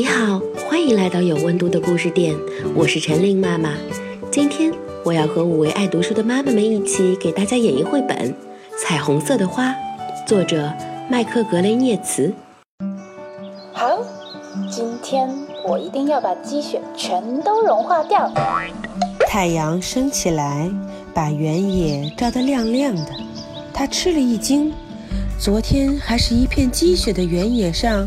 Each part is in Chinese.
你好，欢迎来到有温度的故事店，我是陈琳妈妈。今天我要和五位爱读书的妈妈们一起给大家演绎绘本《彩虹色的花》，作者麦克格雷涅茨。好，今天我一定要把积雪全都融化掉。太阳升起来，把原野照得亮亮的。他吃了一惊。昨天还是一片积雪的原野上，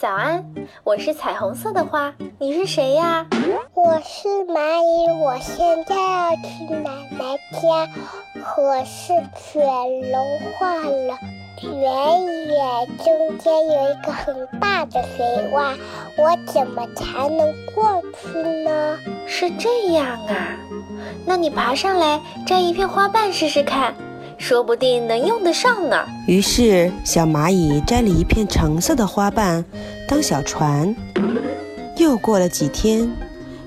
早安，我是彩虹色的花，你是谁呀？我是蚂蚁，我现在要去奶奶家，可是雪融化了，原野中间有一个很大的水洼，我怎么才能过去呢？是这样啊，那你爬上来摘一片花瓣试试看。说不定能用得上呢。于是，小蚂蚁摘了一片橙色的花瓣当小船。又过了几天，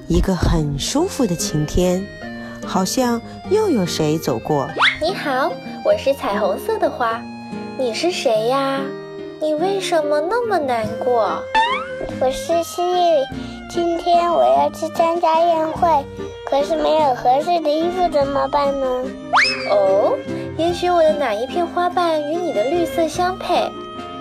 一个很舒服的晴天，好像又有谁走过。你好，我是彩虹色的花，你是谁呀？你为什么那么难过？我是蜥蜴，今天我要去参加宴会，可是没有合适的衣服，怎么办呢？哦。也许我的哪一片花瓣与你的绿色相配？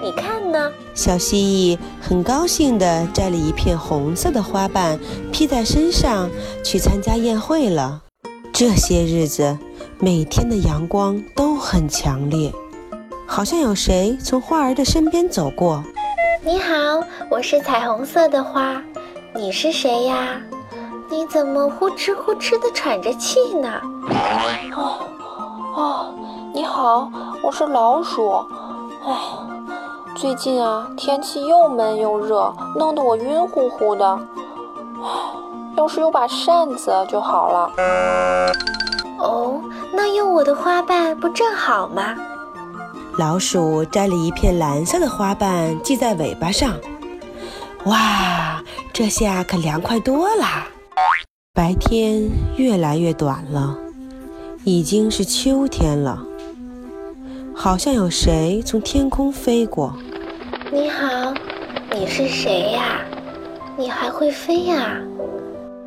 你看呢？小蜥蜴很高兴地摘了一片红色的花瓣披在身上，去参加宴会了。这些日子，每天的阳光都很强烈，好像有谁从花儿的身边走过。你好，我是彩虹色的花，你是谁呀？你怎么呼哧呼哧地喘着气呢？哦。好，我是老鼠。唉，最近啊，天气又闷又热，弄得我晕乎乎的。唉，要是有把扇子就好了。哦，那用我的花瓣不正好吗？老鼠摘了一片蓝色的花瓣系在尾巴上。哇，这下可凉快多了。白天越来越短了。已经是秋天了，好像有谁从天空飞过。你好，你是谁呀？你还会飞呀？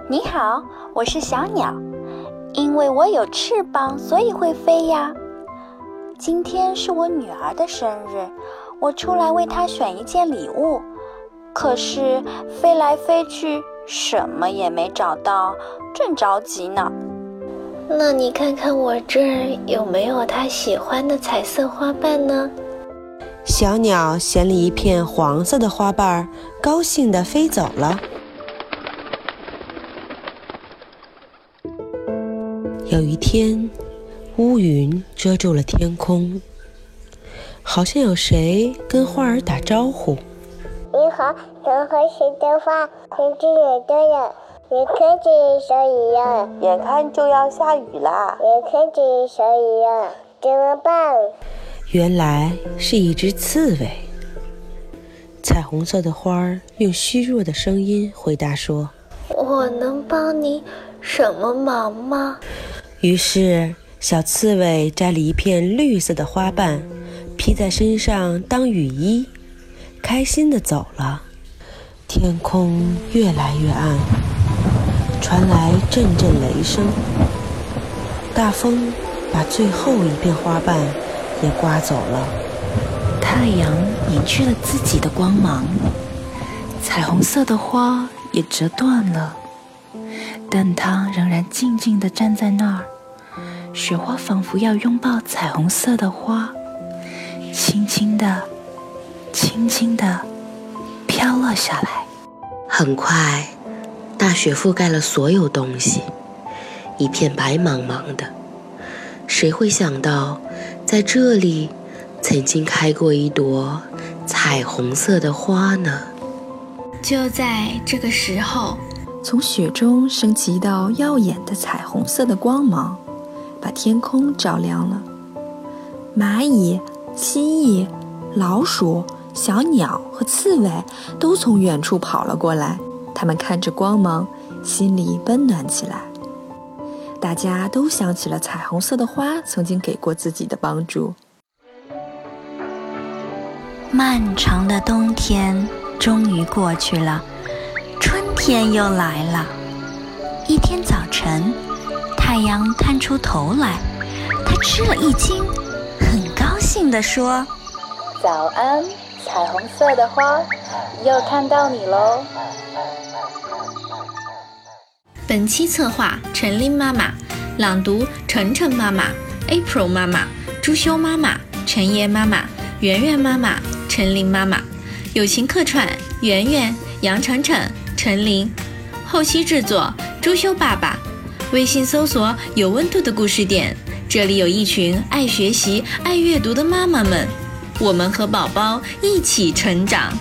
你好，我是小鸟，因为我有翅膀，所以会飞呀。今天是我女儿的生日，我出来为她选一件礼物，可是飞来飞去，什么也没找到，正着急呢。那你看看我这儿有没有他喜欢的彩色花瓣呢？小鸟衔了一片黄色的花瓣，高兴地飞走了。有一天，乌云遮住了天空，好像有谁跟花儿打招呼：“你好，想和谁的花？天气也这样。”眼看着下雨了，眼看就要下雨了，眼看着下雨了，怎么办？原来是一只刺猬。彩虹色的花儿用虚弱的声音回答说：“我能帮你什么忙吗？”于是，小刺猬摘了一片绿色的花瓣，披在身上当雨衣，开心地走了。天空越来越暗。传来阵阵雷声，大风把最后一片花瓣也刮走了。太阳隐去了自己的光芒，彩虹色的花也折断了，但它仍然静静地站在那儿。雪花仿佛要拥抱彩虹色的花，轻轻地、轻轻地飘落下来。很快。大雪覆盖了所有东西，一片白茫茫的。谁会想到，在这里曾经开过一朵彩虹色的花呢？就在这个时候，从雪中升起一道耀眼的彩虹色的光芒，把天空照亮了。蚂蚁、蜥蜴、老鼠、小鸟和刺猬都从远处跑了过来，它们看着光芒，心里温暖起来。大家都想起了彩虹色的花曾经给过自己的帮助。漫长的冬天终于过去了，春天又来了。一天早晨，太阳探出头来，他吃了一惊，很高兴地说：“早安，彩虹色的花，又看到你喽！”本期策划：陈琳妈妈，朗读：晨晨妈妈、April 妈妈、朱修妈妈、陈叶妈妈、圆圆妈妈。陈琳妈妈，友情客串：圆圆、杨晨晨、陈琳，后期制作：朱修爸爸。微信搜索“有温度的故事点”，这里有一群爱学习、爱阅读的妈妈们，我们和宝宝一起成长。